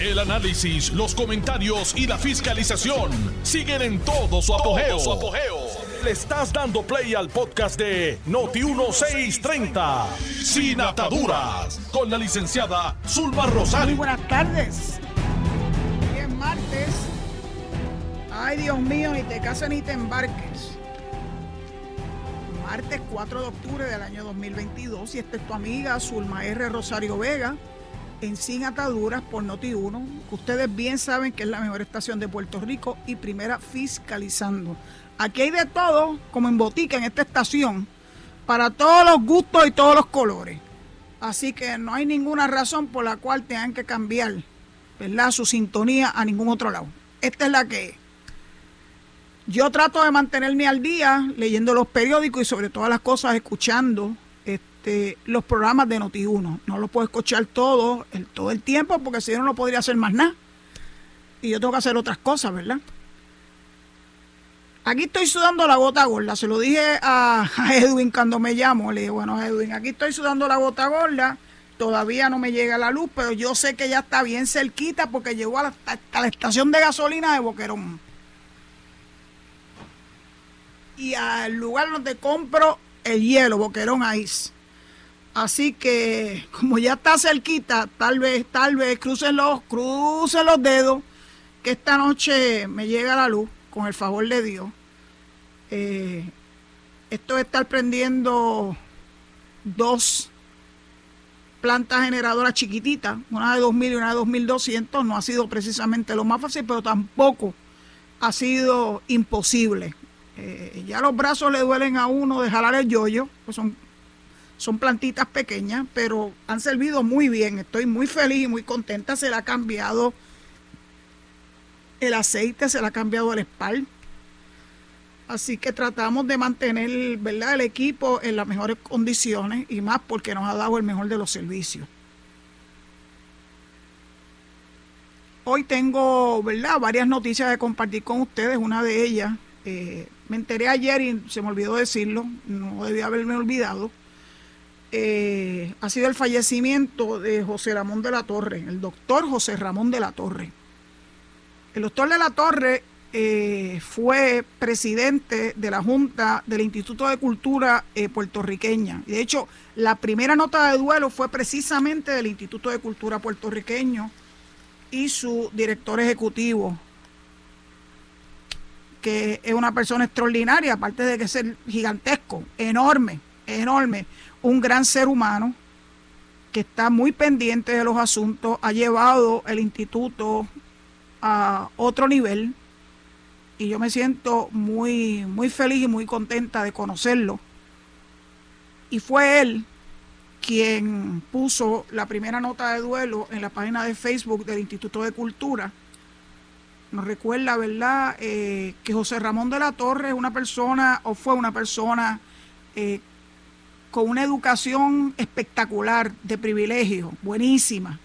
El análisis, los comentarios y la fiscalización siguen en todo su apogeo. Le estás dando play al podcast de Noti1630, Sin Ataduras, con la licenciada Zulma Rosario. Muy buenas tardes. Hoy es martes. Ay, Dios mío, ni te cases ni te embarques. Martes 4 de octubre del año 2022 y esta es tu amiga Zulma R. Rosario Vega en Sin Ataduras por Noti1, que ustedes bien saben que es la mejor estación de Puerto Rico y primera fiscalizando. Aquí hay de todo, como en botica en esta estación, para todos los gustos y todos los colores. Así que no hay ninguna razón por la cual tengan que cambiar ¿verdad? su sintonía a ningún otro lado. Esta es la que. Yo trato de mantenerme al día leyendo los periódicos y sobre todas las cosas escuchando este, los programas de Noti1. No los puedo escuchar todo el, todo el tiempo porque si no, no podría hacer más nada. Y yo tengo que hacer otras cosas, ¿verdad? Aquí estoy sudando la gota gorda. Se lo dije a, Edwin cuando me llamo. Le dije, bueno, Edwin, aquí estoy sudando la gota gorda. Todavía no me llega la luz, pero yo sé que ya está bien cerquita porque llegó a hasta la estación de gasolina de Boquerón y al lugar donde compro el hielo, Boquerón Ice. Así que, como ya está cerquita, tal vez, tal vez, crucen los, crucen los dedos, que esta noche me llega la luz, con el favor de Dios. Eh, esto de estar prendiendo dos plantas generadoras chiquititas, una de 2000 y una de 2200, no ha sido precisamente lo más fácil, pero tampoco ha sido imposible. Eh, ya los brazos le duelen a uno de jalar el yoyo, pues son, son plantitas pequeñas, pero han servido muy bien. Estoy muy feliz y muy contenta. Se le ha cambiado el aceite, se le ha cambiado el espal. Así que tratamos de mantener ¿verdad? el equipo en las mejores condiciones y más porque nos ha dado el mejor de los servicios. Hoy tengo ¿verdad? varias noticias de compartir con ustedes. Una de ellas eh, me enteré ayer y se me olvidó decirlo, no debía haberme olvidado. Eh, ha sido el fallecimiento de José Ramón de la Torre, el doctor José Ramón de la Torre. El doctor de la Torre eh, fue presidente de la Junta del Instituto de Cultura eh, puertorriqueña. De hecho, la primera nota de duelo fue precisamente del Instituto de Cultura puertorriqueño y su director ejecutivo, que es una persona extraordinaria, aparte de que ser gigantesco, enorme, enorme, un gran ser humano que está muy pendiente de los asuntos, ha llevado el instituto a otro nivel y yo me siento muy, muy feliz y muy contenta de conocerlo. Y fue él quien puso la primera nota de duelo en la página de Facebook del Instituto de Cultura nos recuerda, ¿verdad?, eh, que José Ramón de la Torre es una persona o fue una persona eh, con una educación espectacular, de privilegio, buenísima.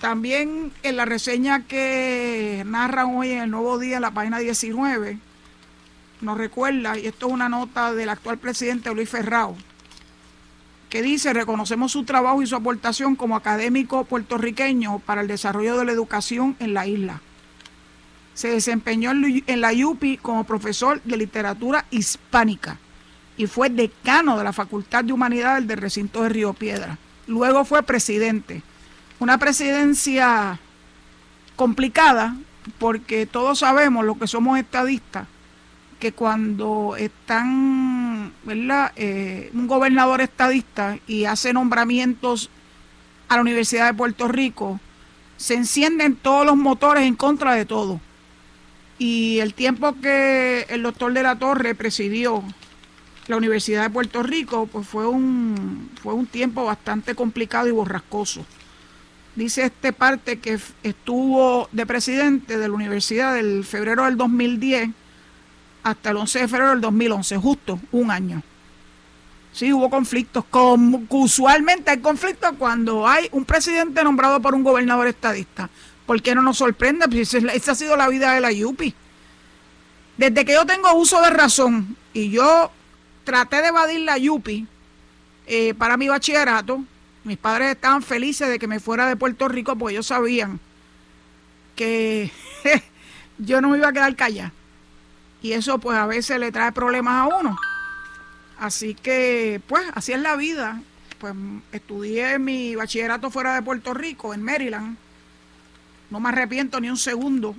También en la reseña que narran hoy en el Nuevo Día, en la página 19, nos recuerda, y esto es una nota del actual presidente Luis Ferrao, que dice, reconocemos su trabajo y su aportación como académico puertorriqueño para el desarrollo de la educación en la isla. Se desempeñó en la UPI como profesor de literatura hispánica y fue decano de la Facultad de Humanidades del recinto de Río Piedra. Luego fue presidente. Una presidencia complicada porque todos sabemos, lo que somos estadistas, que cuando están, ¿verdad? Eh, un gobernador estadista y hace nombramientos a la Universidad de Puerto Rico, se encienden todos los motores en contra de todo. Y el tiempo que el doctor de la Torre presidió la Universidad de Puerto Rico, pues fue un, fue un tiempo bastante complicado y borrascoso. Dice este parte que estuvo de presidente de la universidad del febrero del 2010 hasta el 11 de febrero del 2011, justo un año. Sí, hubo conflictos. Como usualmente hay conflictos cuando hay un presidente nombrado por un gobernador estadista. ¿Por qué no nos sorprende? Pues esa ha sido la vida de la Yupi. Desde que yo tengo uso de razón y yo traté de evadir la Yupi eh, para mi bachillerato, Mis padres estaban felices de que me fuera de Puerto Rico porque ellos sabían que yo no me iba a quedar callada. Y eso pues a veces le trae problemas a uno. Así que pues así es la vida. Pues estudié mi bachillerato fuera de Puerto Rico, en Maryland. No me arrepiento ni un segundo.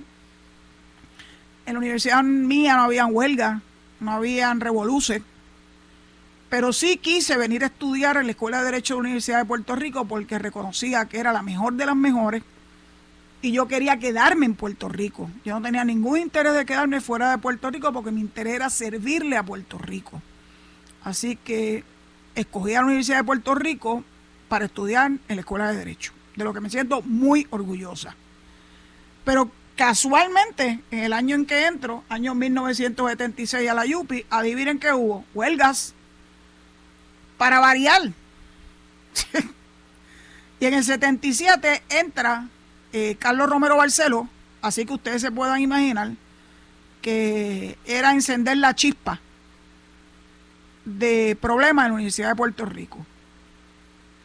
En la universidad mía no habían huelga, no habían revoluciones. Pero sí quise venir a estudiar en la Escuela de Derecho de la Universidad de Puerto Rico porque reconocía que era la mejor de las mejores y yo quería quedarme en Puerto Rico. Yo no tenía ningún interés de quedarme fuera de Puerto Rico porque mi interés era servirle a Puerto Rico. Así que escogí a la Universidad de Puerto Rico para estudiar en la Escuela de Derecho, de lo que me siento muy orgullosa. Pero casualmente, en el año en que entro, año 1976 a la YUPI, adivinen qué hubo, huelgas para variar. y en el 77 entra eh, Carlos Romero Barcelo, así que ustedes se puedan imaginar que era encender la chispa de problemas en la Universidad de Puerto Rico.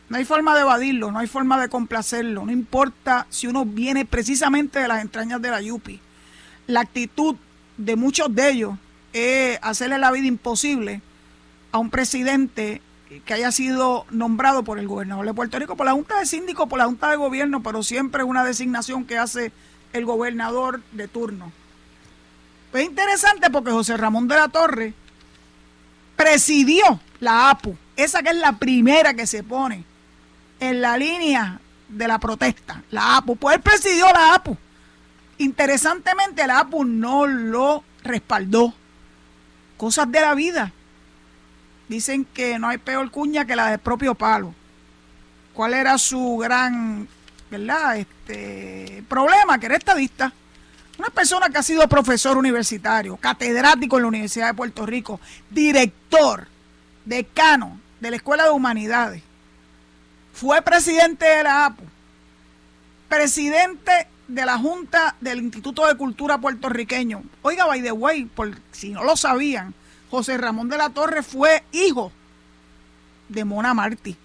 No hay forma de evadirlo, no hay forma de complacerlo, no importa si uno viene precisamente de las entrañas de la Yupi. La actitud de muchos de ellos es hacerle la vida imposible a un presidente que haya sido nombrado por el gobernador de Puerto Rico, por la Junta de Síndicos, por la Junta de Gobierno, pero siempre es una designación que hace el gobernador de turno. Pues interesante porque José Ramón de la Torre presidió la APU, esa que es la primera que se pone en la línea de la protesta, la APU. Pues él presidió la APU. Interesantemente, la APU no lo respaldó. Cosas de la vida. Dicen que no hay peor cuña que la del propio palo. ¿Cuál era su gran, verdad, este problema? Que era estadista. Una persona que ha sido profesor universitario, catedrático en la Universidad de Puerto Rico, director, decano de la Escuela de Humanidades, fue presidente de la APU, presidente de la Junta del Instituto de Cultura puertorriqueño. Oiga, by the way, por si no lo sabían, José Ramón de la Torre fue hijo de Mona Martí,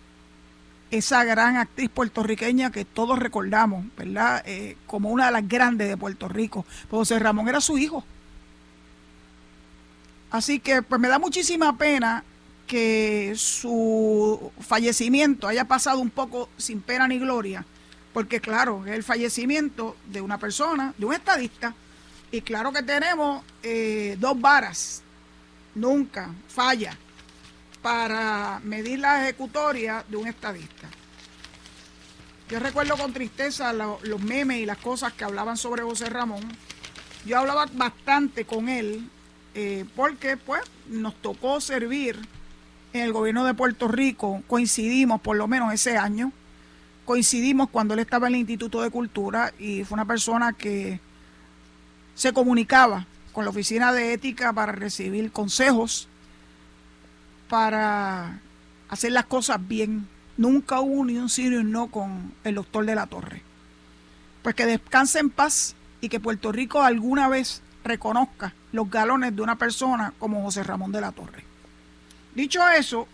esa gran actriz puertorriqueña que todos recordamos, ¿verdad? Eh, como una de las grandes de Puerto Rico. Pues José Ramón era su hijo. Así que pues me da muchísima pena que su fallecimiento haya pasado un poco sin pena ni gloria, porque claro, es el fallecimiento de una persona, de un estadista, y claro que tenemos eh, dos varas nunca falla para medir la ejecutoria de un estadista. Yo recuerdo con tristeza los memes y las cosas que hablaban sobre José Ramón. Yo hablaba bastante con él eh, porque pues nos tocó servir en el gobierno de Puerto Rico, coincidimos por lo menos ese año, coincidimos cuando él estaba en el Instituto de Cultura y fue una persona que se comunicaba con la Oficina de Ética para recibir consejos, para hacer las cosas bien. Nunca hubo ni un sí ni un no con el doctor de la Torre. Pues que descanse en paz y que Puerto Rico alguna vez reconozca los galones de una persona como José Ramón de la Torre. Dicho eso,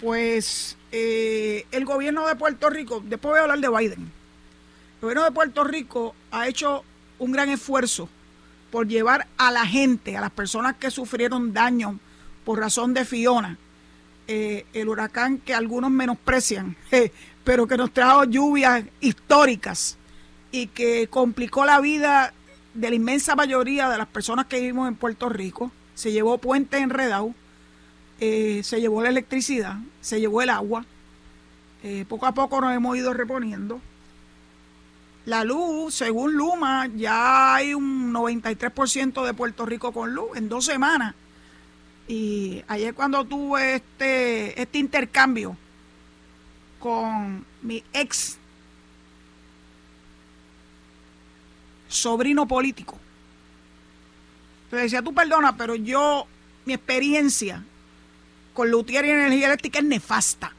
pues eh, el gobierno de Puerto Rico, después voy a hablar de Biden, el gobierno de Puerto Rico ha hecho un gran esfuerzo por llevar a la gente, a las personas que sufrieron daño por razón de Fiona, eh, el huracán que algunos menosprecian, pero que nos trajo lluvias históricas y que complicó la vida de la inmensa mayoría de las personas que vivimos en Puerto Rico. Se llevó puente enredado, eh, se llevó la electricidad, se llevó el agua. Eh, poco a poco nos hemos ido reponiendo. La luz, según Luma, ya hay un 93% de Puerto Rico con luz en dos semanas. Y ayer cuando tuve este, este intercambio con mi ex sobrino político, le decía, tú perdona, pero yo, mi experiencia con Lutier y energía eléctrica es nefasta.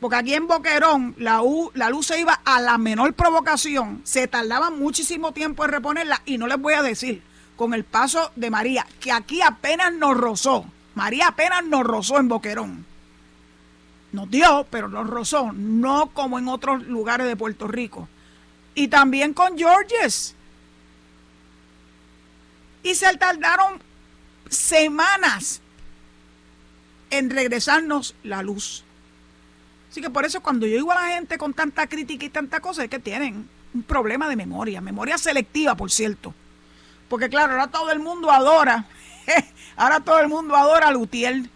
Porque aquí en Boquerón la, la luz se iba a la menor provocación, se tardaba muchísimo tiempo en reponerla y no les voy a decir, con el paso de María, que aquí apenas nos rozó, María apenas nos rozó en Boquerón. Nos dio, pero nos rozó, no como en otros lugares de Puerto Rico. Y también con Georges. Y se tardaron semanas en regresarnos la luz. Así que por eso cuando yo digo a la gente con tanta crítica y tanta cosa es que tienen un problema de memoria, memoria selectiva, por cierto. Porque claro, ahora todo el mundo adora, ahora todo el mundo adora a Lutiel.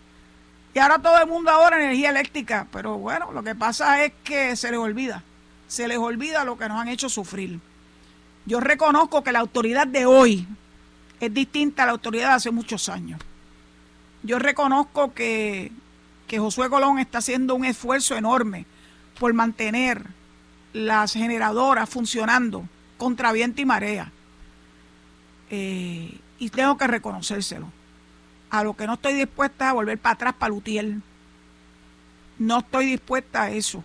Y ahora todo el mundo adora energía eléctrica. Pero bueno, lo que pasa es que se les olvida. Se les olvida lo que nos han hecho sufrir. Yo reconozco que la autoridad de hoy es distinta a la autoridad de hace muchos años. Yo reconozco que, que Josué Colón está haciendo un esfuerzo enorme por mantener las generadoras funcionando contra viento y marea. Eh, y tengo que reconocérselo. A lo que no estoy dispuesta a volver para atrás para Lutiel. No estoy dispuesta a eso.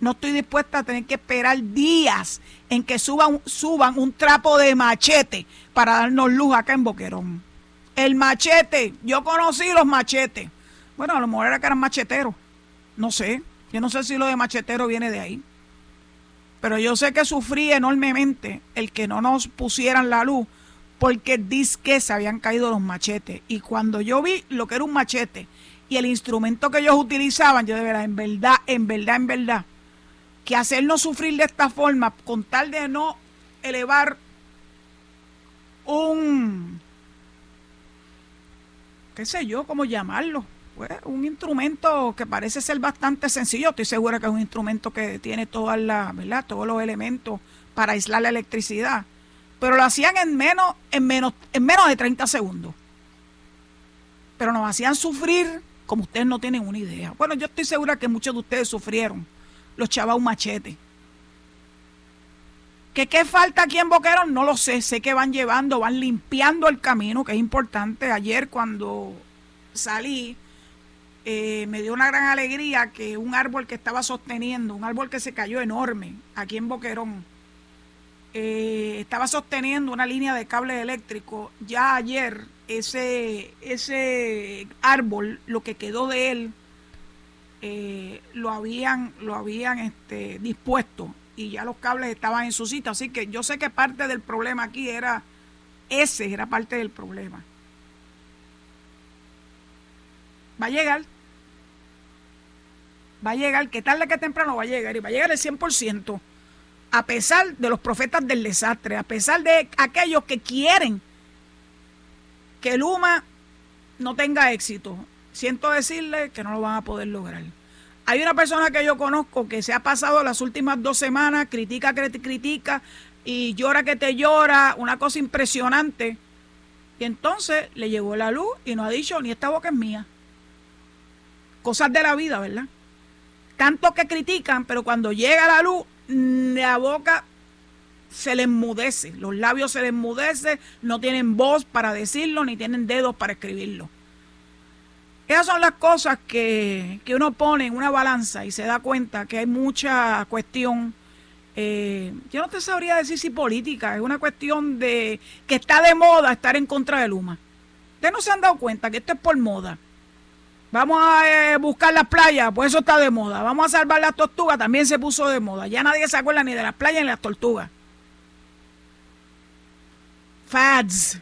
No estoy dispuesta a tener que esperar días en que suban, suban un trapo de machete para darnos luz acá en Boquerón. El machete, yo conocí los machetes. Bueno, a lo mejor era que eran macheteros. No sé. Yo no sé si lo de machetero viene de ahí. Pero yo sé que sufrí enormemente el que no nos pusieran la luz porque que se habían caído los machetes. Y cuando yo vi lo que era un machete y el instrumento que ellos utilizaban, yo de verdad, en verdad, en verdad, en verdad, que hacernos sufrir de esta forma con tal de no elevar un, qué sé yo, cómo llamarlo, pues, un instrumento que parece ser bastante sencillo. Estoy segura que es un instrumento que tiene todas las, ¿verdad? Todos los elementos para aislar la electricidad. Pero lo hacían en menos, en menos, en menos de 30 segundos. Pero nos hacían sufrir como ustedes no tienen una idea. Bueno, yo estoy segura que muchos de ustedes sufrieron los chavos machete. ¿Que qué falta aquí en Boquerón? No lo sé. Sé que van llevando, van limpiando el camino, que es importante. Ayer cuando salí, eh, me dio una gran alegría que un árbol que estaba sosteniendo, un árbol que se cayó enorme aquí en Boquerón, eh, estaba sosteniendo una línea de cable eléctrico. Ya ayer ese, ese árbol, lo que quedó de él, eh, lo habían, lo habían este, dispuesto y ya los cables estaban en su sitio. Así que yo sé que parte del problema aquí era, ese era parte del problema. Va a llegar va a llegar, que tarde que temprano va a llegar, y va a llegar el 100%, a pesar de los profetas del desastre, a pesar de aquellos que quieren que Luma no tenga éxito. Siento decirle que no lo van a poder lograr. Hay una persona que yo conozco que se ha pasado las últimas dos semanas, critica critica y llora que te llora, una cosa impresionante. Y entonces le llegó la luz y no ha dicho, ni esta boca es mía. Cosas de la vida, ¿verdad? tanto que critican, pero cuando llega la luz, mm, la boca se le enmudece, los labios se les enmudece, no tienen voz para decirlo, ni tienen dedos para escribirlo. Esas son las cosas que, uno pone en una balanza y se da cuenta que hay mucha cuestión. Eh, yo no te sabría decir si política, es una cuestión de que está de moda estar en contra de Luma. Ustedes no se han dado cuenta que esto es por moda. Vamos a eh, buscar las playas, pues eso está de moda. Vamos a salvar las tortugas, también se puso de moda. Ya nadie se acuerda ni de las playas ni de las tortugas. Fads.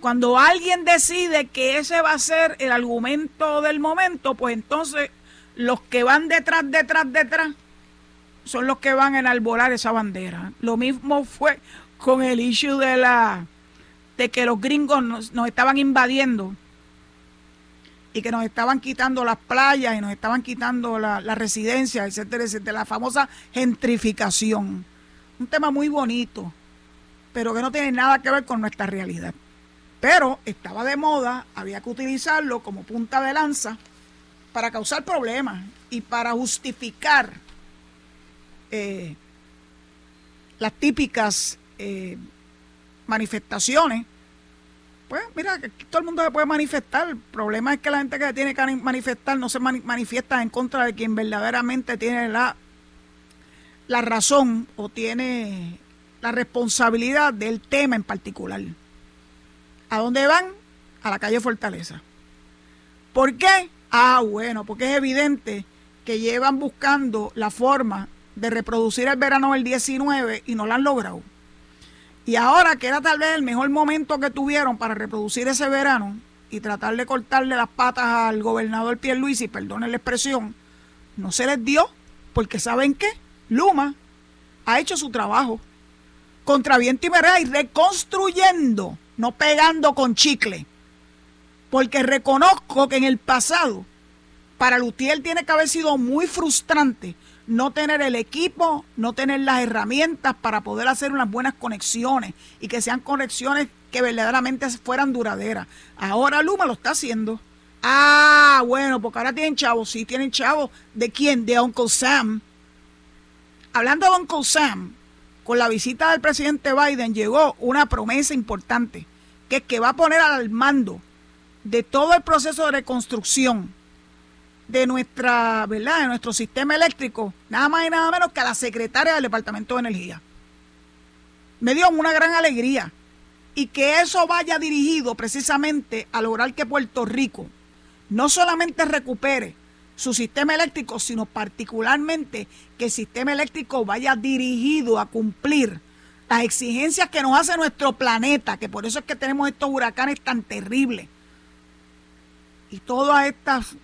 Cuando alguien decide que ese va a ser el argumento del momento, pues entonces los que van detrás, detrás, detrás, son los que van a enalborar esa bandera. Lo mismo fue con el issue de la de que los gringos nos estaban invadiendo y que nos estaban quitando las playas y nos estaban quitando la, la residencia, etcétera, etcétera, la famosa gentrificación. Un tema muy bonito, pero que no tiene nada que ver con nuestra realidad. Pero estaba de moda, había que utilizarlo como punta de lanza para causar problemas y para justificar eh, las típicas eh, manifestaciones pues mira, todo el mundo se puede manifestar. El problema es que la gente que tiene que manifestar no se manifiesta en contra de quien verdaderamente tiene la, la razón o tiene la responsabilidad del tema en particular. ¿A dónde van? A la calle Fortaleza. ¿Por qué? Ah, bueno, porque es evidente que llevan buscando la forma de reproducir el verano del 19 y no lo han logrado. Y ahora que era tal vez el mejor momento que tuvieron para reproducir ese verano y tratar de cortarle las patas al gobernador Pierluisi, perdone la expresión, no se les dio porque ¿saben qué? Luma ha hecho su trabajo contra viento y y reconstruyendo, no pegando con chicle. Porque reconozco que en el pasado para Lutiel tiene que haber sido muy frustrante no tener el equipo, no tener las herramientas para poder hacer unas buenas conexiones y que sean conexiones que verdaderamente fueran duraderas. Ahora Luma lo está haciendo. Ah, bueno, porque ahora tienen chavos, sí tienen chavos. ¿De quién? De Uncle Sam. Hablando de Uncle Sam, con la visita del presidente Biden llegó una promesa importante, que es que va a poner al mando de todo el proceso de reconstrucción de nuestra, ¿verdad? De nuestro sistema eléctrico, nada más y nada menos que a la secretaria del Departamento de Energía. Me dio una gran alegría y que eso vaya dirigido precisamente a lograr que Puerto Rico no solamente recupere su sistema eléctrico, sino particularmente que el sistema eléctrico vaya dirigido a cumplir las exigencias que nos hace nuestro planeta, que por eso es que tenemos estos huracanes tan terribles y todas estas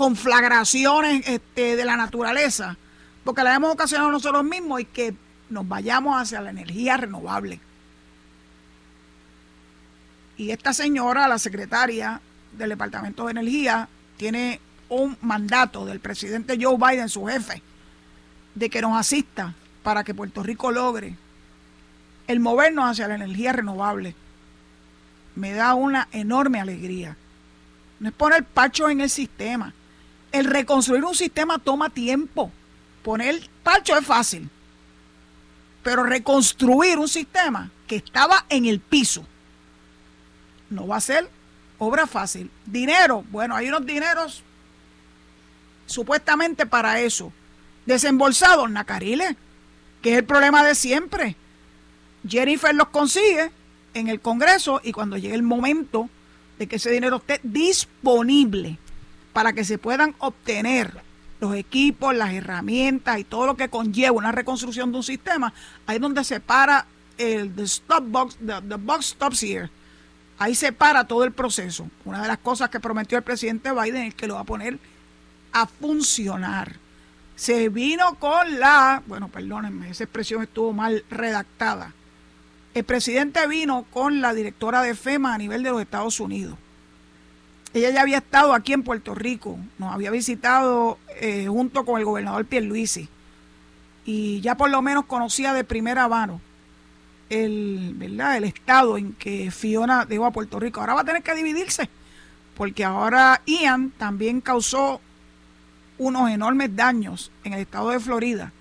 conflagraciones este, de la naturaleza, porque la hemos ocasionado nosotros mismos y que nos vayamos hacia la energía renovable. Y esta señora, la secretaria del Departamento de Energía, tiene un mandato del presidente Joe Biden, su jefe, de que nos asista para que Puerto Rico logre el movernos hacia la energía renovable. Me da una enorme alegría. No es poner pacho en el sistema, el reconstruir un sistema toma tiempo. Poner parcho es fácil. Pero reconstruir un sistema que estaba en el piso no va a ser obra fácil. Dinero, bueno, hay unos dineros supuestamente para eso. Desembolsados, Nacariles, que es el problema de siempre. Jennifer los consigue en el Congreso y cuando llegue el momento de que ese dinero esté disponible para que se puedan obtener los equipos, las herramientas y todo lo que conlleva una reconstrucción de un sistema, ahí es donde se para el stop box, the, box stops here. Ahí se para todo el proceso. Una de las cosas que prometió el presidente Biden es que lo va a poner a funcionar. Se vino con la, bueno, perdónenme, esa expresión estuvo mal redactada. El presidente vino con la directora de FEMA a nivel de los Estados Unidos ella ya había estado aquí en Puerto Rico, nos había visitado eh, junto con el gobernador Pierluisi y ya por lo menos conocía de primera mano el, ¿verdad? el estado en que Fiona dejó a Puerto Rico. Ahora va a tener que dividirse porque ahora Ian también causó unos enormes daños en el estado de Florida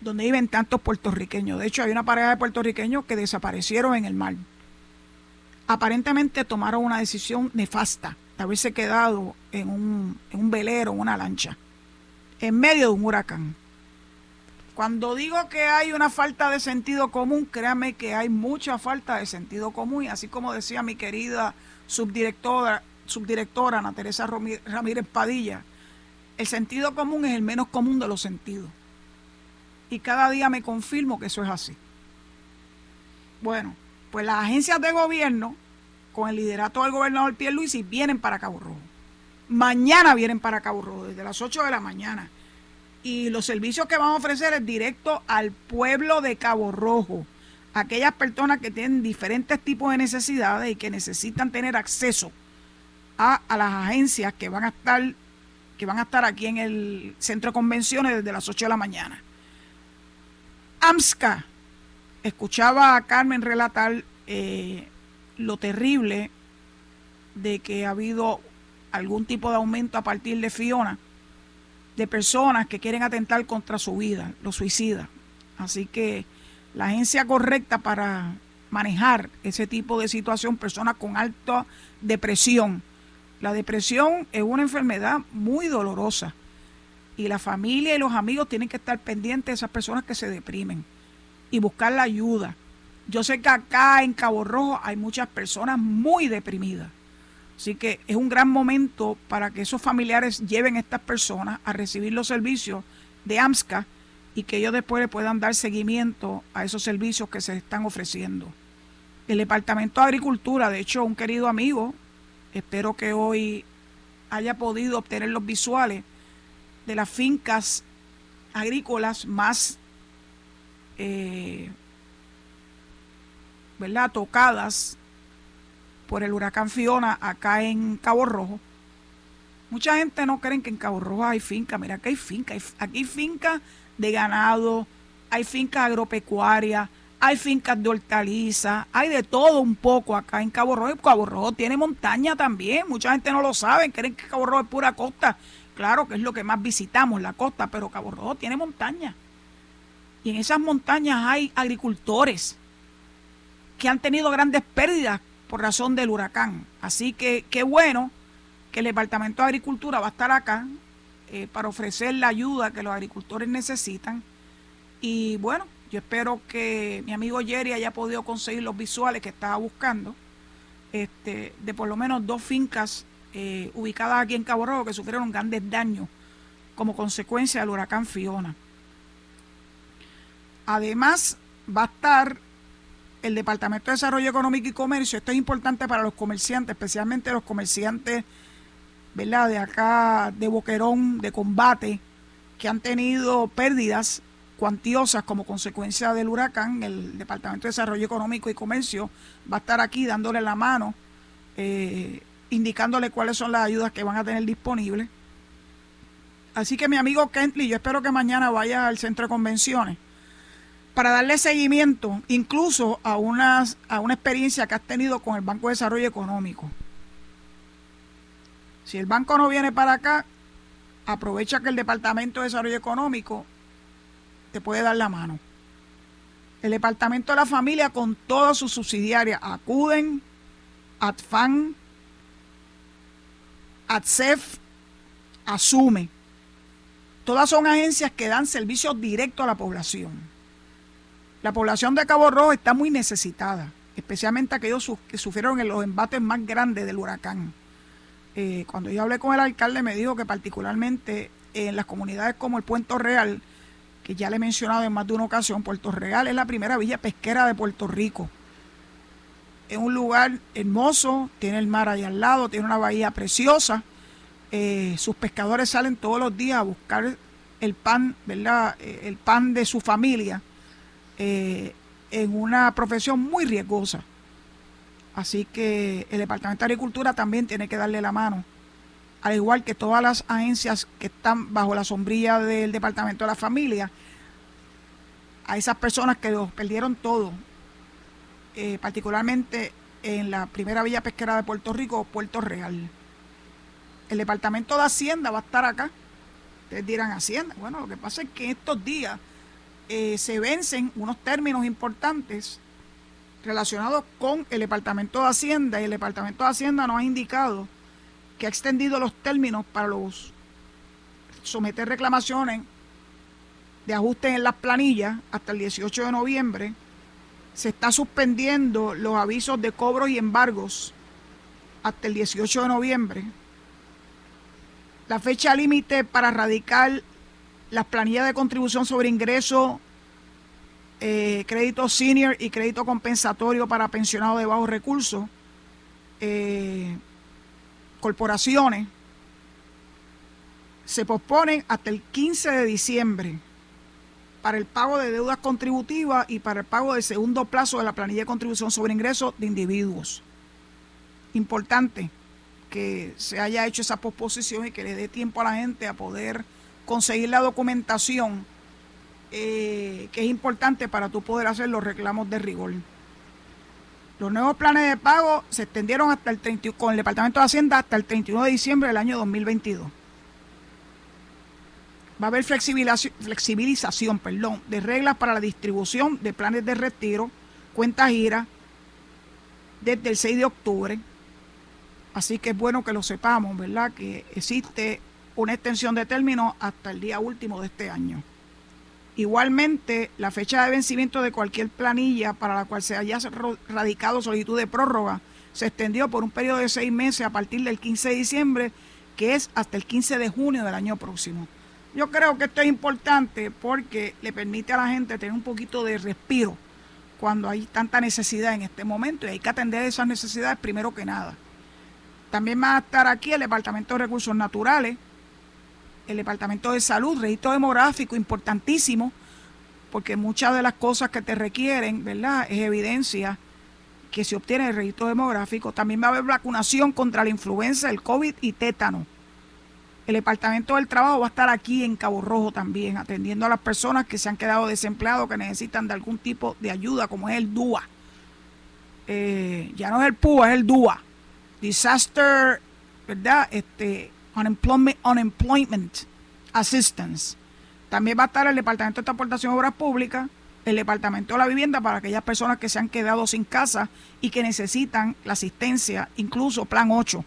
donde viven tantos puertorriqueños. De hecho, hay una pareja de puertorriqueños que desaparecieron en el mar aparentemente tomaron una decisión nefasta de haberse quedado en un, en un velero, en una lancha, en medio de un huracán. Cuando digo que hay una falta de sentido común, créame que hay mucha falta de sentido común, y así como decía mi querida subdirectora, subdirectora Ana Teresa Ramírez Padilla, el sentido común es el menos común de los sentidos. Y cada día me confirmo que eso es así. Bueno, pues las agencias de gobierno, con el liderato del gobernador Pierluisi, vienen para Cabo Rojo. Mañana vienen para Cabo Rojo, desde las 8 de la mañana. Y los servicios que van a ofrecer es directo al pueblo de Cabo Rojo. Aquellas personas que tienen diferentes tipos de necesidades y que necesitan tener acceso a, a las agencias que van a estar que van a estar aquí en el centro de convenciones desde las 8 de la mañana. AMSCA escuchaba a Carmen relatar eh, lo terrible de que ha habido algún tipo de aumento a partir de Fiona de personas que quieren atentar contra su vida, los suicidas. Así que la agencia correcta para manejar ese tipo de situación, personas con alta depresión. La depresión es una enfermedad muy dolorosa y la familia y los amigos tienen que estar pendientes de esas personas que se deprimen y buscar la ayuda. Yo sé que acá en Cabo Rojo hay muchas personas muy deprimidas. Así que es un gran momento para que esos familiares lleven a estas personas a recibir los servicios de AMSCA y que ellos después le puedan dar seguimiento a esos servicios que se están ofreciendo. El Departamento de Agricultura, de hecho, un querido amigo, espero que hoy haya podido obtener los visuales de las fincas agrícolas más eh, ¿verdad? tocadas por el huracán Fiona acá en Cabo Rojo. Mucha gente no cree que en Cabo Rojo hay finca. Mira, que hay finca. Aquí hay finca de ganado, hay fincas agropecuarias, hay fincas de hortalizas, hay de todo un poco acá en Cabo Rojo. Cabo Rojo tiene montaña también. Mucha gente no lo sabe, creen que Cabo Rojo es pura costa. Claro que es lo que más visitamos, la costa, pero Cabo Rojo tiene montaña. Y en esas montañas hay agricultores que han tenido grandes pérdidas por razón del huracán. Así que qué bueno que el Departamento de Agricultura va a estar acá eh, para ofrecer la ayuda que los agricultores necesitan. Y bueno, yo espero que mi amigo Jerry haya podido conseguir los visuales que estaba buscando este, de por lo menos dos fincas eh, ubicadas aquí en Cabo Rojo que sufrieron grandes daños como consecuencia del huracán Fiona. Además, va a estar el Departamento de Desarrollo Económico y Comercio, esto es importante para los comerciantes, especialmente los comerciantes, ¿verdad?, de acá, de Boquerón, de combate, que han tenido pérdidas cuantiosas como consecuencia del huracán. El Departamento de Desarrollo Económico y Comercio va a estar aquí dándole la mano, eh, indicándole cuáles son las ayudas que van a tener disponibles. Así que mi amigo Kentley, yo espero que mañana vaya al centro de convenciones para darle seguimiento incluso a, a una experiencia que has tenido con el Banco de Desarrollo Económico. Si el banco no viene para acá, aprovecha que el Departamento de Desarrollo Económico te puede dar la mano. El Departamento de la Familia con todas sus subsidiarias acuden, ATFAN, ATSEF, Asume. Todas son agencias que dan servicios directos a la población. La población de Cabo Rojo está muy necesitada, especialmente aquellos que sufrieron en los embates más grandes del huracán. Eh, cuando yo hablé con el alcalde me dijo que particularmente en las comunidades como el Puerto Real, que ya le he mencionado en más de una ocasión, Puerto Real es la primera villa pesquera de Puerto Rico. Es un lugar hermoso, tiene el mar ahí al lado, tiene una bahía preciosa. Eh, sus pescadores salen todos los días a buscar el pan, ¿verdad? Eh, el pan de su familia eh, en una profesión muy riesgosa. Así que el Departamento de Agricultura también tiene que darle la mano, al igual que todas las agencias que están bajo la sombrilla del Departamento de la Familia, a esas personas que los perdieron todo, eh, particularmente en la primera villa pesquera de Puerto Rico, Puerto Real. El Departamento de Hacienda va a estar acá. Ustedes dirán Hacienda. Bueno, lo que pasa es que en estos días eh, se vencen unos términos importantes relacionados con el Departamento de Hacienda y el Departamento de Hacienda nos ha indicado que ha extendido los términos para los someter reclamaciones de ajuste en las planillas hasta el 18 de noviembre. Se está suspendiendo los avisos de cobros y embargos hasta el 18 de noviembre. La fecha límite para radicar las planillas de contribución sobre ingreso, eh, crédito senior y crédito compensatorio para pensionados de bajos recursos, eh, corporaciones, se posponen hasta el 15 de diciembre para el pago de deudas contributivas y para el pago del segundo plazo de la planilla de contribución sobre ingresos de individuos. Importante que se haya hecho esa posposición y que le dé tiempo a la gente a poder conseguir la documentación eh, que es importante para tú poder hacer los reclamos de rigor. Los nuevos planes de pago se extendieron hasta el 30, con el Departamento de Hacienda hasta el 31 de diciembre del año 2022. Va a haber flexibilización, perdón, de reglas para la distribución de planes de retiro, cuentas gira, desde el 6 de octubre. Así que es bueno que lo sepamos, ¿verdad? Que existe una extensión de término hasta el día último de este año. Igualmente, la fecha de vencimiento de cualquier planilla para la cual se haya radicado solicitud de prórroga se extendió por un periodo de seis meses a partir del 15 de diciembre, que es hasta el 15 de junio del año próximo. Yo creo que esto es importante porque le permite a la gente tener un poquito de respiro cuando hay tanta necesidad en este momento y hay que atender esas necesidades primero que nada. También va a estar aquí el Departamento de Recursos Naturales, el Departamento de Salud, registro demográfico importantísimo, porque muchas de las cosas que te requieren, ¿verdad? Es evidencia que se obtiene el registro demográfico. También va a haber vacunación contra la influenza, el COVID y tétano. El Departamento del Trabajo va a estar aquí en Cabo Rojo también, atendiendo a las personas que se han quedado desempleados, que necesitan de algún tipo de ayuda, como es el DUA. Eh, ya no es el PUA, es el DUA. Disaster, ¿verdad? Este, Unemployment, Unemployment Assistance. También va a estar el Departamento de Transportación y Obras Públicas, el Departamento de la Vivienda para aquellas personas que se han quedado sin casa y que necesitan la asistencia, incluso Plan 8.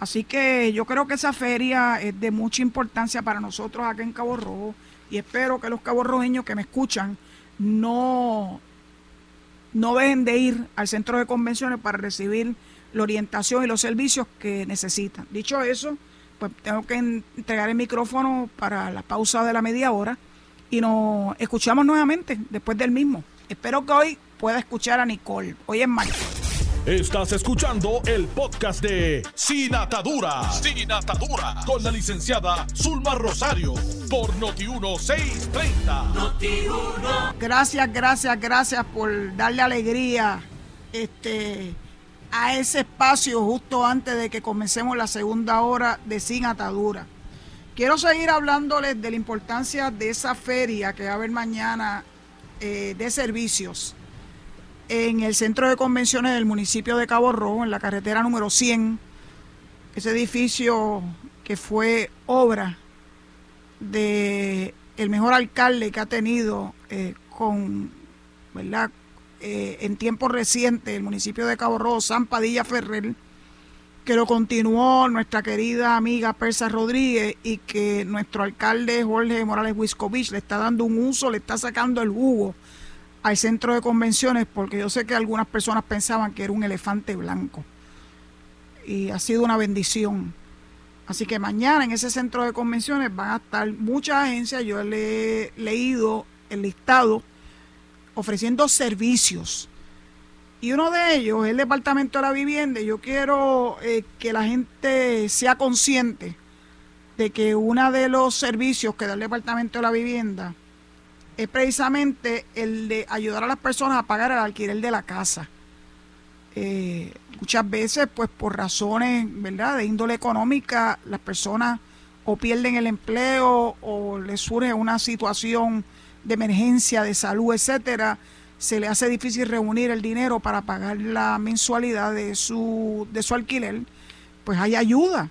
Así que yo creo que esa feria es de mucha importancia para nosotros acá en Cabo Rojo y espero que los caborrojeños que me escuchan no, no dejen de ir al centro de convenciones para recibir la orientación y los servicios que necesitan. Dicho eso, pues tengo que entregar el micrófono para la pausa de la media hora y nos escuchamos nuevamente después del mismo. Espero que hoy pueda escuchar a Nicole. Hoy es martes. Estás escuchando el podcast de Sin Atadura. Sin Atadura. Con la licenciada Zulma Rosario. Por Noti1630. Gracias, gracias, gracias por darle alegría este, a ese espacio justo antes de que comencemos la segunda hora de Sin Atadura. Quiero seguir hablándoles de la importancia de esa feria que va a haber mañana eh, de servicios en el centro de convenciones del municipio de Cabo Rojo, en la carretera número 100, ese edificio que fue obra de mejor alcalde que ha tenido eh, con, ¿verdad? Eh, en tiempos recientes el municipio de Cabo Rojo, San Padilla Ferrer, que lo continuó nuestra querida amiga Persa Rodríguez y que nuestro alcalde Jorge Morales Wiscovich le está dando un uso, le está sacando el jugo al centro de convenciones porque yo sé que algunas personas pensaban que era un elefante blanco y ha sido una bendición. Así que mañana en ese centro de convenciones van a estar muchas agencias, yo le he leído el listado ofreciendo servicios y uno de ellos es el Departamento de la Vivienda. Yo quiero eh, que la gente sea consciente de que uno de los servicios que da el Departamento de la Vivienda es precisamente el de ayudar a las personas a pagar el alquiler de la casa. Eh, muchas veces, pues por razones, ¿verdad?, de índole económica, las personas o pierden el empleo o les surge una situación de emergencia de salud, etcétera, se le hace difícil reunir el dinero para pagar la mensualidad de su, de su alquiler, pues hay ayuda.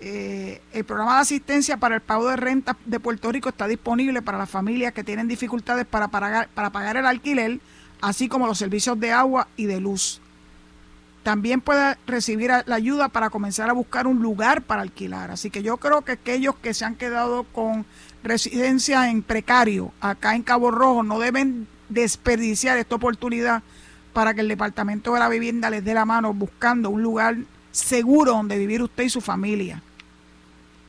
Eh, el programa de asistencia para el pago de renta de Puerto Rico está disponible para las familias que tienen dificultades para pagar, para pagar el alquiler, así como los servicios de agua y de luz. También puede recibir la ayuda para comenzar a buscar un lugar para alquilar. Así que yo creo que aquellos que se han quedado con residencia en precario acá en Cabo Rojo no deben desperdiciar esta oportunidad para que el Departamento de la Vivienda les dé la mano buscando un lugar seguro donde vivir usted y su familia.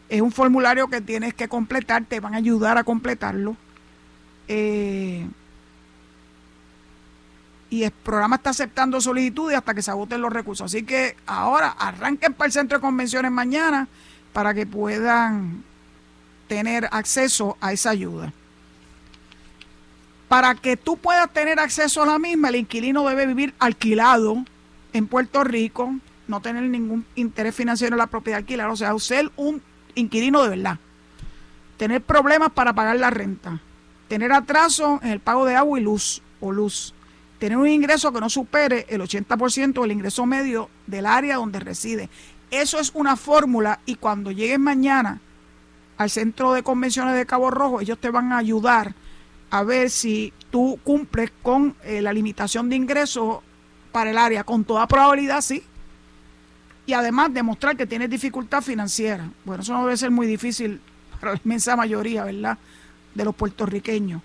Es un formulario que tienes que completar, te van a ayudar a completarlo. Eh, y el programa está aceptando solicitudes hasta que se agoten los recursos. Así que ahora arranquen para el centro de convenciones mañana para que puedan tener acceso a esa ayuda. Para que tú puedas tener acceso a la misma, el inquilino debe vivir alquilado en Puerto Rico, no tener ningún interés financiero en la propiedad alquilada, o sea, ser un inquilino de verdad. Tener problemas para pagar la renta. Tener atraso en el pago de agua y luz o luz. Tener un ingreso que no supere el 80% del ingreso medio del área donde reside. Eso es una fórmula y cuando lleguen mañana al centro de convenciones de Cabo Rojo, ellos te van a ayudar a ver si tú cumples con eh, la limitación de ingresos para el área. Con toda probabilidad, sí. Y además demostrar que tienes dificultad financiera. Bueno, eso no debe ser muy difícil para la inmensa mayoría, ¿verdad? De los puertorriqueños,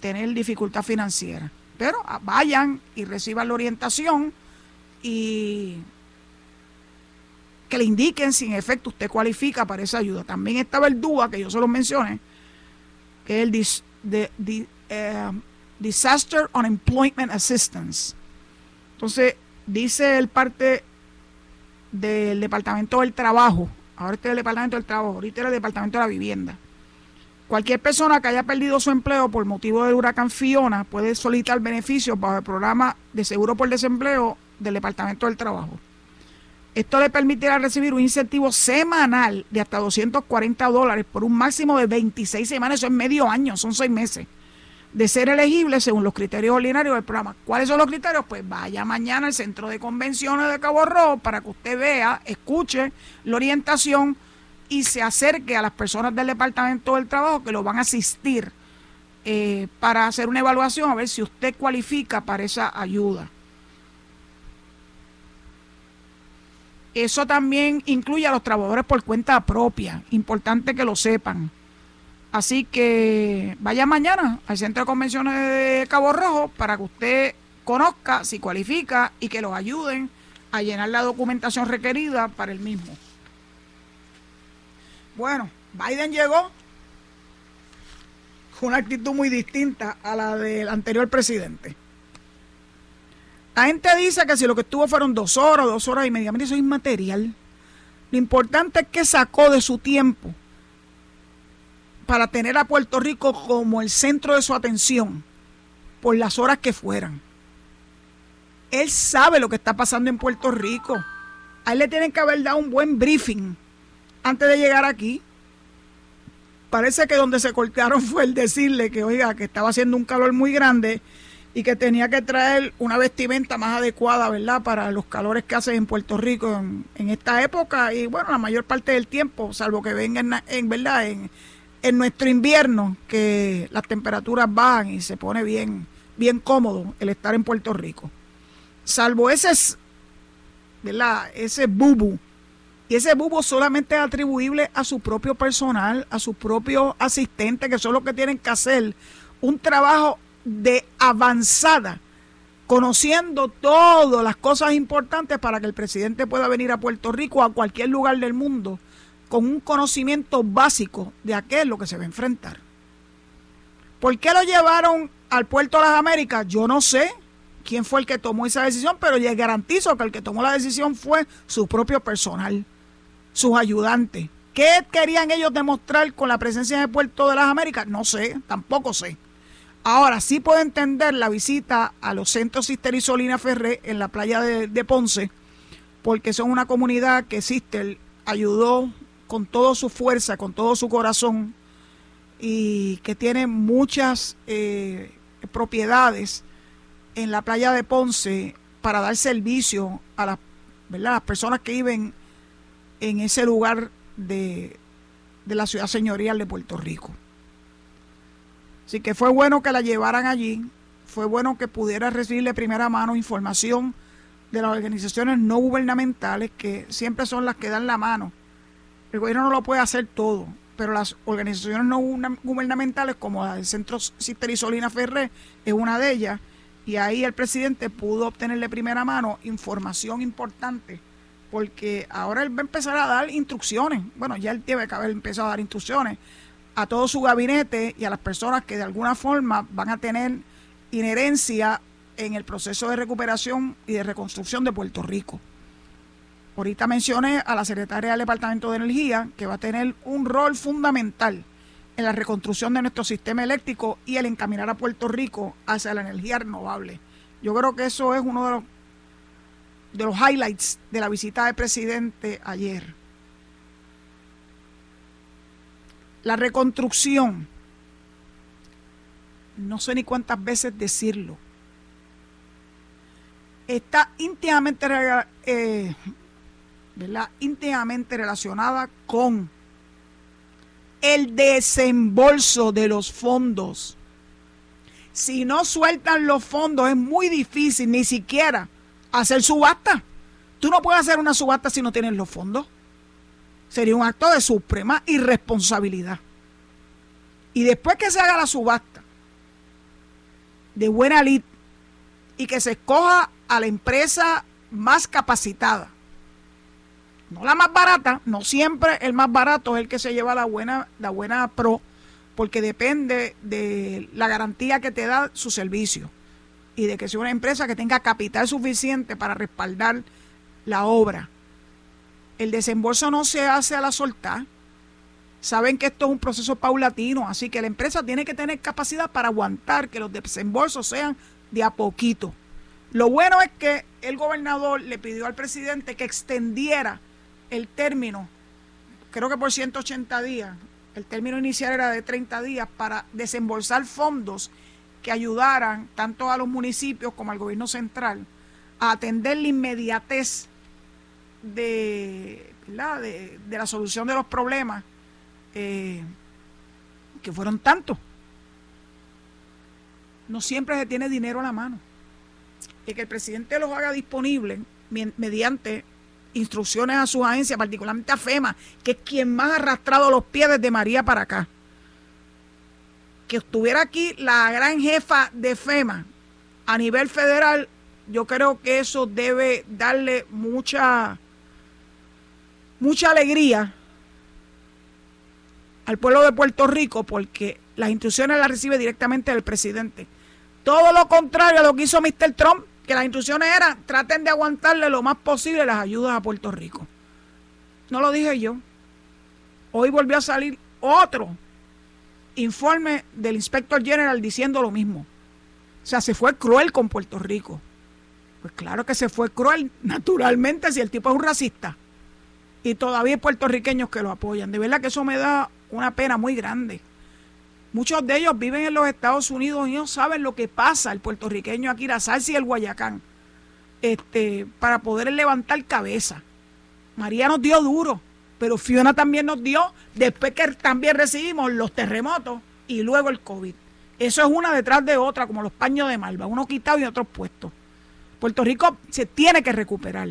tener dificultad financiera. Pero ah, vayan y reciban la orientación y que le indiquen si en efecto usted cualifica para esa ayuda. También estaba el DUA, que yo se lo mencioné, que es el eh, Disaster Unemployment Assistance. Entonces, dice el parte del Departamento del Trabajo, ahora este es el Departamento del Trabajo, ahorita era el Departamento de la Vivienda. Cualquier persona que haya perdido su empleo por motivo del huracán Fiona puede solicitar beneficios bajo el programa de seguro por desempleo del Departamento del Trabajo. Esto le permitirá recibir un incentivo semanal de hasta 240 dólares por un máximo de 26 semanas, eso es medio año, son seis meses, de ser elegible según los criterios ordinarios del programa. ¿Cuáles son los criterios? Pues vaya mañana al centro de convenciones de Cabo Rojo para que usted vea, escuche la orientación y se acerque a las personas del Departamento del Trabajo que lo van a asistir eh, para hacer una evaluación a ver si usted cualifica para esa ayuda. Eso también incluye a los trabajadores por cuenta propia. Importante que lo sepan. Así que vaya mañana al Centro de Convenciones de Cabo Rojo para que usted conozca si cualifica y que los ayuden a llenar la documentación requerida para el mismo. Bueno, Biden llegó con una actitud muy distinta a la del anterior presidente. La gente dice que si lo que estuvo fueron dos horas, dos horas y media, eso es inmaterial. Lo importante es que sacó de su tiempo para tener a Puerto Rico como el centro de su atención por las horas que fueran. Él sabe lo que está pasando en Puerto Rico. A él le tienen que haber dado un buen briefing antes de llegar aquí. Parece que donde se cortaron fue el decirle que, oiga, que estaba haciendo un calor muy grande y que tenía que traer una vestimenta más adecuada, ¿verdad?, para los calores que hace en Puerto Rico en, esta época y bueno, la mayor parte del tiempo, salvo que venga en, verdad en, en, nuestro invierno, que las temperaturas bajan y se pone bien, bien cómodo el estar en Puerto Rico. Salvo ese, ¿verdad?, ese bubu. Y ese bubu solamente es atribuible a su propio personal, a sus propios asistentes, que son los que tienen que hacer un trabajo de avanzada, conociendo todas las cosas importantes para que el presidente pueda venir a Puerto Rico o a cualquier lugar del mundo con un conocimiento básico de a qué es lo que se va a enfrentar. ¿Por qué lo llevaron al puerto de las Américas? Yo no sé quién fue el que tomó esa decisión, pero le garantizo que el que tomó la decisión fue su propio personal, sus ayudantes. ¿Qué querían ellos demostrar con la presencia en el puerto de las Américas? No sé, tampoco sé. Ahora sí puedo entender la visita a los centros Sister y Solina Ferré en la playa de, Ponce, porque son una comunidad que Sister ayudó con toda su fuerza, con todo su corazón, y que tiene muchas eh, propiedades en la playa de Ponce para dar servicio a las, las personas que viven en ese lugar de, de la ciudad señorial de Puerto Rico. Así que fue bueno que la llevaran allí, fue bueno que pudiera recibir de primera mano información de las organizaciones no gubernamentales que siempre son las que dan la mano. El gobierno no lo puede hacer todo, pero las organizaciones no gubernamentales como la del Centro Cister y Solina Ferré es una de ellas y ahí el presidente pudo obtener de primera mano información importante porque ahora él va a empezar a dar instrucciones. Bueno, ya él que haber empezado a dar instrucciones a todo su gabinete y a las personas que de alguna forma van a tener inherencia en el proceso de recuperación y de reconstrucción de Puerto Rico. Ahorita mencioné a la secretaria del Departamento de Energía, que va a tener un rol fundamental en la reconstrucción de nuestro sistema eléctrico y el encaminar a Puerto Rico hacia la energía renovable. Yo creo que eso es uno de los, de los highlights de la visita del presidente ayer. La reconstrucción, no sé ni cuántas veces decirlo, está íntimamente, eh, íntimamente relacionada con el desembolso de los fondos. Si no sueltan los fondos es muy difícil ni siquiera hacer subasta. Tú no puedes hacer una subasta si no tienes los fondos sería un acto de suprema irresponsabilidad. Y después que se haga la subasta de buena lid y que se escoja a la empresa más capacitada. No la más barata, no siempre el más barato es el que se lleva la buena, la buena pro, porque depende de la garantía que te da su servicio y de que sea una empresa que tenga capital suficiente para respaldar la obra. El desembolso no se hace a la soltar. Saben que esto es un proceso paulatino, así que la empresa tiene que tener capacidad para aguantar que los desembolsos sean de a poquito. Lo bueno es que el gobernador le pidió al presidente que extendiera el término, creo que por 180 días, el término inicial era de 30 días para desembolsar fondos que ayudaran tanto a los municipios como al gobierno central a atender la inmediatez de, de, la solución de los problemas eh, que fueron tantos. No siempre se tiene dinero a la mano. Y que el presidente los haga disponibles mediante instrucciones a su agencia, particularmente a FEMA, que es quien más ha arrastrado los pies desde María para acá. Que estuviera aquí la gran jefa de FEMA a nivel federal, yo creo que eso debe darle mucha, mucha alegría al pueblo de Puerto Rico porque las instrucciones las recibe directamente del presidente. Todo lo contrario a lo que hizo Mr. Trump, que las instrucciones eran traten de aguantarle lo más posible las ayudas a Puerto Rico. No lo dije yo. Hoy volvió a salir otro informe del inspector general diciendo lo mismo. O sea, se fue cruel con Puerto Rico. Pues claro que se fue cruel, naturalmente, si el tipo es un racista. Y todavía hay puertorriqueños que lo apoyan. De verdad que eso me da una pena muy grande. Muchos de ellos viven en los Estados Unidos y no saben lo que pasa el puertorriqueño aquí, la salsa y el Guayacán, este, para poder levantar cabeza. María nos dio duro, pero Fiona también nos dio, después que también recibimos los terremotos y luego el COVID. Eso es una detrás de otra, como los paños de malva, uno quitado y otro puesto. Puerto Rico se tiene que recuperar.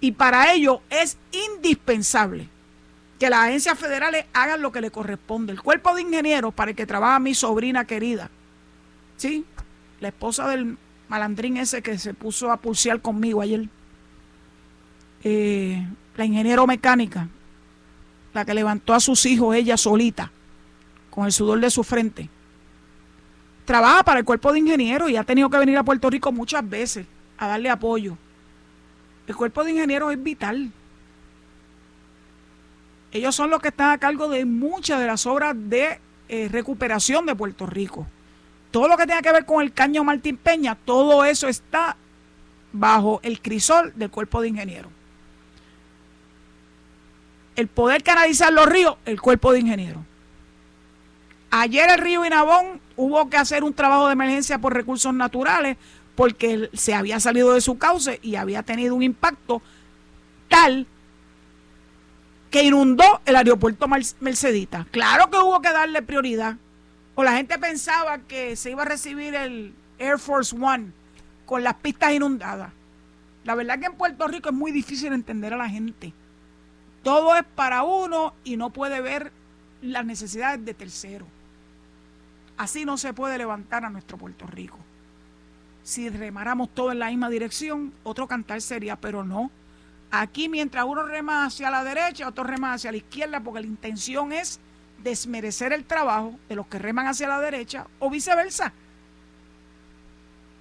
Y para ello es indispensable que las agencias federales hagan lo que le corresponde. El cuerpo de ingenieros para el que trabaja mi sobrina querida, ¿sí? La esposa del malandrín ese que se puso a pulsear conmigo ayer. Eh, la ingeniero mecánica, la que levantó a sus hijos ella solita, con el sudor de su frente. Trabaja para el cuerpo de ingenieros y ha tenido que venir a Puerto Rico muchas veces a darle apoyo. El cuerpo de ingenieros es vital ellos son los que están a cargo de muchas de las obras de eh, recuperación de Puerto Rico. Todo lo que tenga que ver con el caño Martín Peña, todo eso está bajo el crisol del cuerpo de ingenieros. El poder canalizar los ríos, el cuerpo de ingenieros. Ayer el río Inabón hubo que hacer un trabajo de emergencia por recursos naturales porque se había salido de su cauce y había tenido un impacto tal que inundó el aeropuerto Mercedita. Claro que hubo que darle prioridad. O la gente pensaba que se iba a recibir el Air Force One con las pistas inundadas. La verdad que en Puerto Rico es muy difícil entender a la gente. Todo es para uno y no puede ver las necesidades de tercero. Así no se puede levantar a nuestro Puerto Rico. Si remáramos todo en la misma dirección, otro cantar sería, pero no. Aquí mientras uno rema hacia la derecha, otro rema hacia la izquierda, porque la intención es desmerecer el trabajo de los que reman hacia la derecha o viceversa.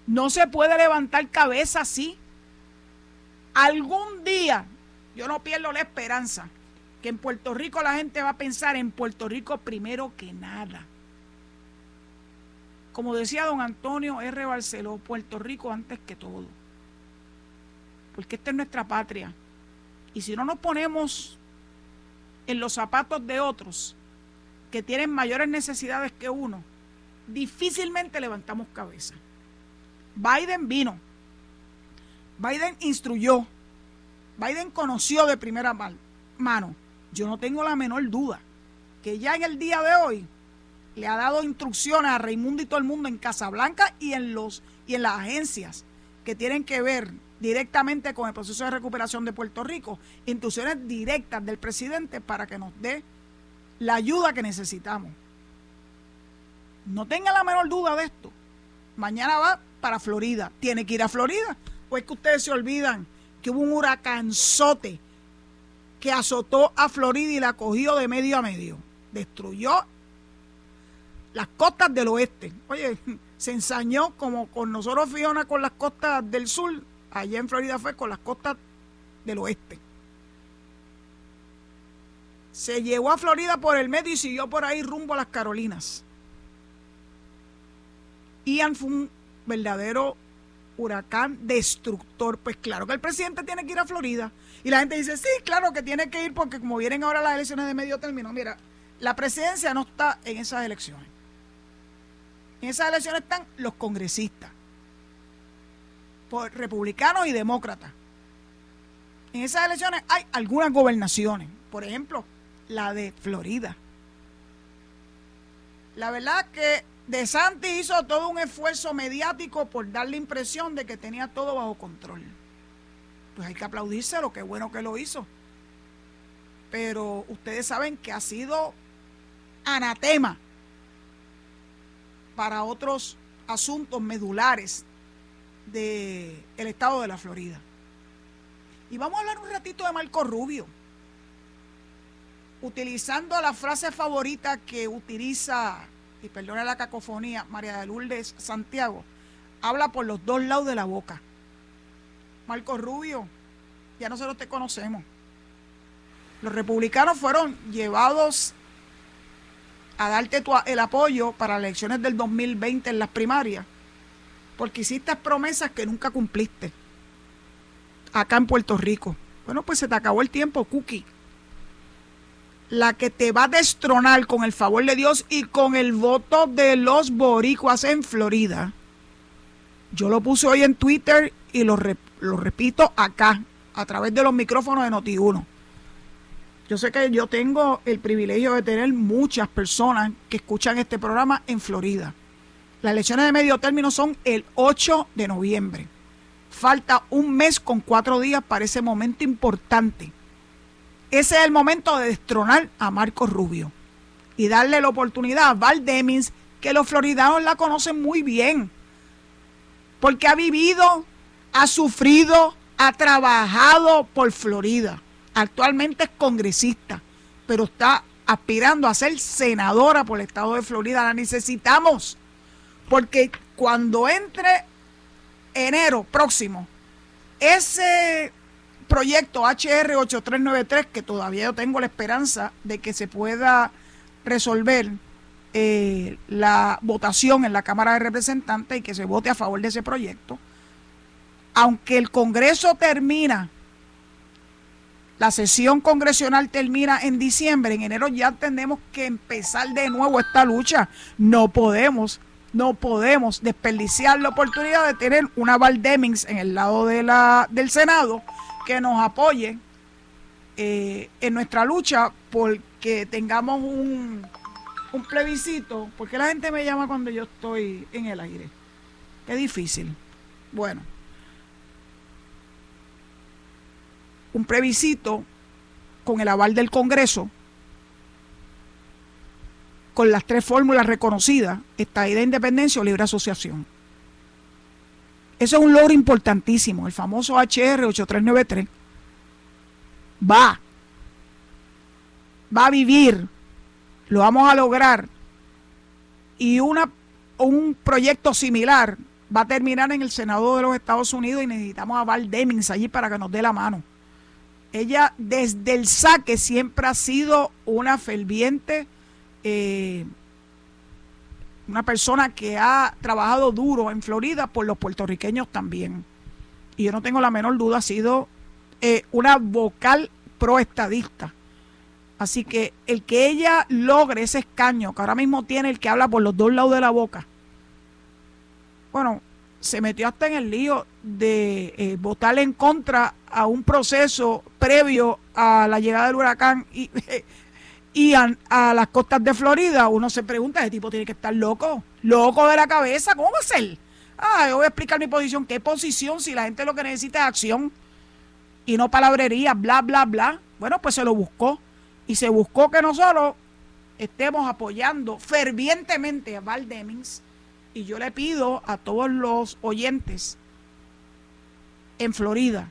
No se puede levantar cabeza así. Algún día, yo no pierdo la esperanza, que en Puerto Rico la gente va a pensar en Puerto Rico primero que nada. Como decía don Antonio R. Barceló, Puerto Rico antes que todo porque esta es nuestra patria. Y si no nos ponemos en los zapatos de otros que tienen mayores necesidades que uno, difícilmente levantamos cabeza. Biden vino, Biden instruyó, Biden conoció de primera mano. Yo no tengo la menor duda que ya en el día de hoy le ha dado instrucciones a Raimundo y todo el mundo en Casablanca y en los y en las agencias que tienen que ver directamente con el proceso de recuperación de Puerto Rico, instrucciones directas del presidente para que nos dé la ayuda que necesitamos. No tenga la menor duda de esto. Mañana va para Florida. Tiene que ir a Florida ¿O es que ustedes se olvidan que hubo un huracanzote que azotó a Florida y la cogió de medio a medio? Destruyó las costas del oeste. Oye, se ensañó como con nosotros Fiona con las costas del sur, allá en Florida fue con las costas del oeste. Se llevó a Florida por el medio y siguió por ahí rumbo a las Carolinas. Ian fue un verdadero huracán destructor. Pues claro que el presidente tiene que ir a Florida. Y la gente dice, sí, claro que tiene que ir porque como vienen ahora las elecciones de medio término, mira, la presidencia no está en esas elecciones. En esas elecciones están los congresistas, republicanos y demócratas. En esas elecciones hay algunas gobernaciones, por ejemplo, la de Florida. La verdad que De Santi hizo todo un esfuerzo mediático por dar la impresión de que tenía todo bajo control. Pues hay que aplaudírselo, qué bueno que lo hizo. Pero ustedes saben que ha sido anatema para otros asuntos medulares del estado de la Florida. Y vamos a hablar un ratito de Marco Rubio, utilizando la frase favorita que utiliza, y perdona la cacofonía, María de Lourdes Santiago, habla por los dos lados de la boca. Marco Rubio, ya nosotros te conocemos. Los republicanos fueron llevados a darte el apoyo para las elecciones del 2020 en las primarias, porque hiciste promesas que nunca cumpliste acá en Puerto Rico. Bueno, pues se te acabó el tiempo, Cookie. La que te va a destronar con el favor de Dios y con el voto de los boricuas en Florida. Yo lo puse hoy en Twitter y lo, repito acá, a través de los micrófonos de Noti1 yo sé que yo tengo el privilegio de tener muchas personas que escuchan este programa en Florida. Las elecciones de medio término son el 8 de noviembre. Falta un mes con cuatro días para ese momento importante. Ese es el momento de destronar a Marco Rubio y darle la oportunidad a Val Demings, que los floridanos la conocen muy bien, porque ha vivido, ha sufrido, ha trabajado por Florida actualmente es congresista, pero está aspirando a ser senadora por el estado de Florida. La necesitamos, porque cuando entre enero próximo, ese proyecto HR 8393, que todavía yo tengo la esperanza de que se pueda resolver eh, la votación en la Cámara de Representantes y que se vote a favor de ese proyecto, aunque el Congreso termina la sesión congresional termina en diciembre, en enero ya tenemos que empezar de nuevo esta lucha. No podemos, no podemos desperdiciar la oportunidad de tener una Val Demings en el lado de la, del Senado que nos apoye eh, en nuestra lucha porque tengamos un, un plebiscito. porque la gente me llama cuando yo estoy en el aire? Es difícil. Bueno. un plebiscito con el aval del Congreso, con las tres fórmulas reconocidas, estadía de independencia o libre asociación. Eso es un logro importantísimo, el famoso HR 8393. Va, va a vivir, lo vamos a lograr. Y una, un proyecto similar va a terminar en el Senado de los Estados Unidos y necesitamos a Val Demings allí para que nos dé la mano. Ella desde el saque siempre ha sido una ferviente, eh, una persona que ha trabajado duro en Florida por los puertorriqueños también. Y yo no tengo la menor duda, ha sido eh, una vocal proestadista. Así que el que ella logre ese escaño que ahora mismo tiene el que habla por los dos lados de la boca, bueno, se metió hasta en el lío de eh, votar en contra a un proceso previo a la llegada del huracán y, y a, las costas de Florida, uno se pregunta, ese tipo tiene que estar loco, loco de la cabeza, ¿cómo va a ser? Ah, yo voy a explicar mi posición. ¿Qué posición si la gente lo que necesita es acción y no palabrería, bla, bla, bla? Bueno, pues se lo buscó y se buscó que nosotros estemos apoyando fervientemente a Val Demings y yo le pido a todos los oyentes en Florida.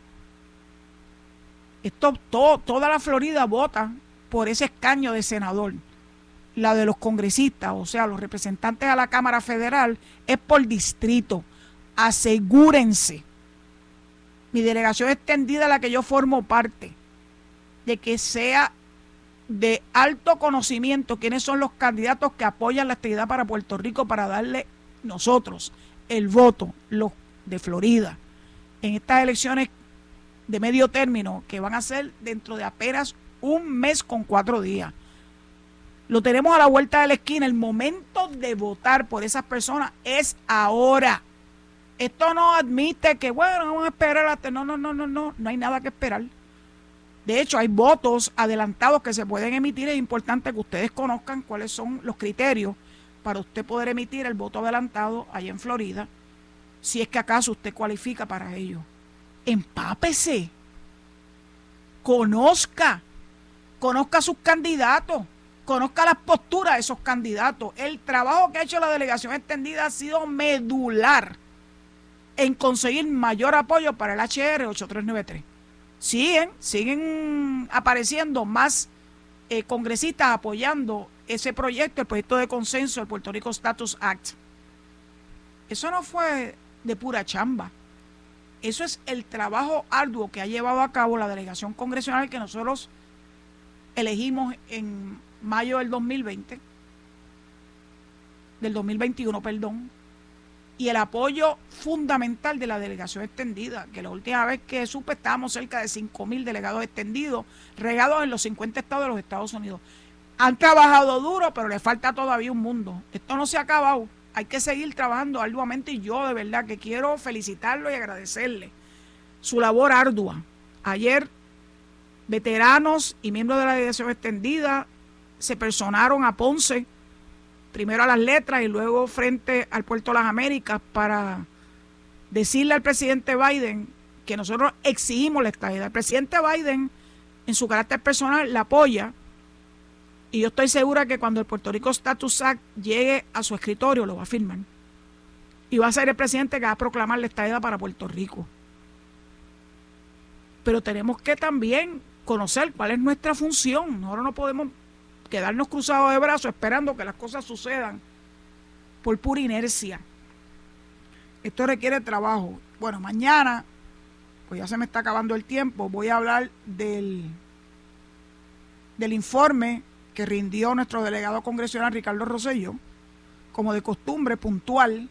Esto, todo, toda la Florida vota por ese escaño de senador. La de los congresistas, o sea, los representantes a la Cámara Federal, es por distrito. Asegúrense. Mi delegación extendida, la que yo formo parte, de que sea de alto conocimiento quiénes son los candidatos que apoyan la actividad para Puerto Rico para darle nosotros el voto, los de Florida, en estas elecciones de medio término que van a ser dentro de apenas un mes con cuatro días. Lo tenemos a la vuelta de la esquina. El momento de votar por esas personas es ahora. Esto no admite que, bueno, vamos a esperar hasta. No, no, no, no, no. No hay nada que esperar. De hecho, hay votos adelantados que se pueden emitir. Es importante que ustedes conozcan cuáles son los criterios para usted poder emitir el voto adelantado allá en Florida, si es que acaso usted cualifica para ello. Empápese. Conozca. Conozca sus candidatos. Conozca las posturas de esos candidatos. El trabajo que ha hecho la delegación extendida ha sido medular en conseguir mayor apoyo para el HR 8393 siguen, siguen apareciendo más eh, congresistas apoyando ese proyecto, el proyecto de consenso del Puerto Rico Status Act. Eso no fue de pura chamba. Eso es el trabajo arduo que ha llevado a cabo la delegación congresional que nosotros elegimos en mayo del 2020, del 2021, perdón, y el apoyo fundamental de la delegación extendida, que la última vez que supe estábamos cerca de 5 mil delegados extendidos, regados en los 50 estados de los Estados Unidos. Han trabajado duro, pero le falta todavía un mundo. Esto no se ha acabado. Hay que seguir trabajando arduamente y yo de verdad que quiero felicitarlo y agradecerle su labor ardua. Ayer, veteranos y miembros de la delegación extendida se personaron a Ponce primero a las letras y luego frente al puerto de las Américas para decirle al presidente Biden que nosotros exigimos la estadía. El presidente Biden, en su carácter personal, la apoya y yo estoy segura que cuando el Puerto Rico Status Act llegue a su escritorio lo va a firmar. Y va a ser el presidente que va a proclamar la estadía para Puerto Rico. Pero tenemos que también conocer cuál es nuestra función. Nosotros no podemos quedarnos cruzados de brazos esperando que las cosas sucedan por pura inercia. Esto requiere trabajo. Bueno, mañana, pues ya se me está acabando el tiempo, voy a hablar del, del informe que rindió nuestro delegado congresional Ricardo Rosello, como de costumbre puntual,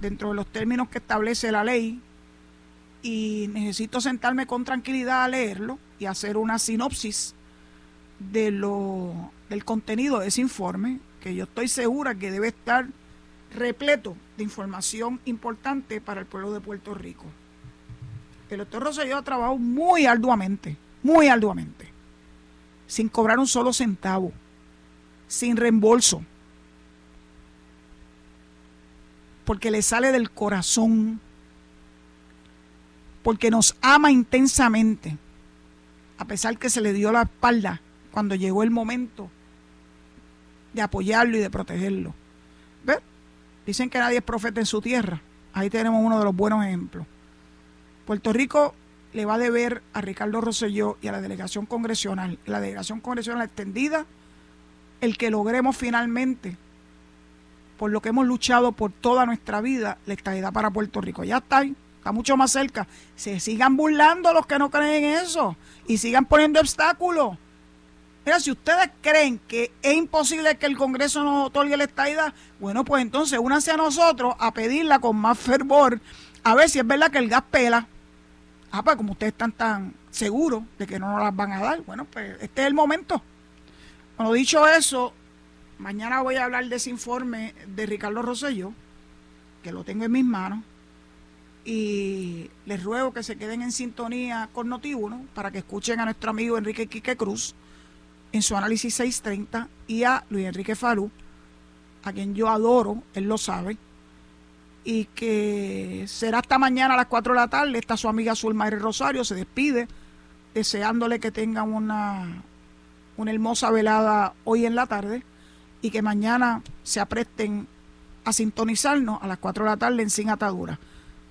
dentro de los términos que establece la ley, y necesito sentarme con tranquilidad a leerlo y hacer una sinopsis de lo, del contenido de ese informe, que yo estoy segura que debe estar repleto de información importante para el pueblo de Puerto Rico. El doctor Rosselló ha trabajado muy arduamente, muy arduamente, sin cobrar un solo centavo, sin reembolso, porque le sale del corazón, porque nos ama intensamente, a pesar que se le dio la espalda cuando llegó el momento de apoyarlo y de protegerlo. ¿Ves? Dicen que nadie es profeta en su tierra. Ahí tenemos uno de los buenos ejemplos. Puerto Rico le va a deber a Ricardo Rosselló y a la delegación congresional, la delegación congresional extendida, el que logremos finalmente, por lo que hemos luchado por toda nuestra vida, la estabilidad para Puerto Rico. Ya está, está mucho más cerca. Se sigan burlando los que no creen en eso y sigan poniendo obstáculos. Mira, si ustedes creen que es imposible que el Congreso nos otorgue la estadidad, bueno, pues entonces únanse a nosotros a pedirla con más fervor, a ver si es verdad que el gas pela. Ah, pues como ustedes están tan seguros de que no nos las van a dar, bueno, pues este es el momento. Bueno, dicho eso, mañana voy a hablar de ese informe de Ricardo Rosselló, que lo tengo en mis manos, y les ruego que se queden en sintonía con Noti1 para que escuchen a nuestro amigo Enrique Quique Cruz en su análisis 630 y a Luis Enrique Falú, a quien yo adoro, él lo sabe, y que será hasta mañana a las 4 de la tarde. Está su amiga Zulma Rosario, se despide, deseándole que tengan una, una hermosa velada hoy en la tarde y que mañana se apresten a sintonizarnos a las 4 de la tarde en Sin Atadura.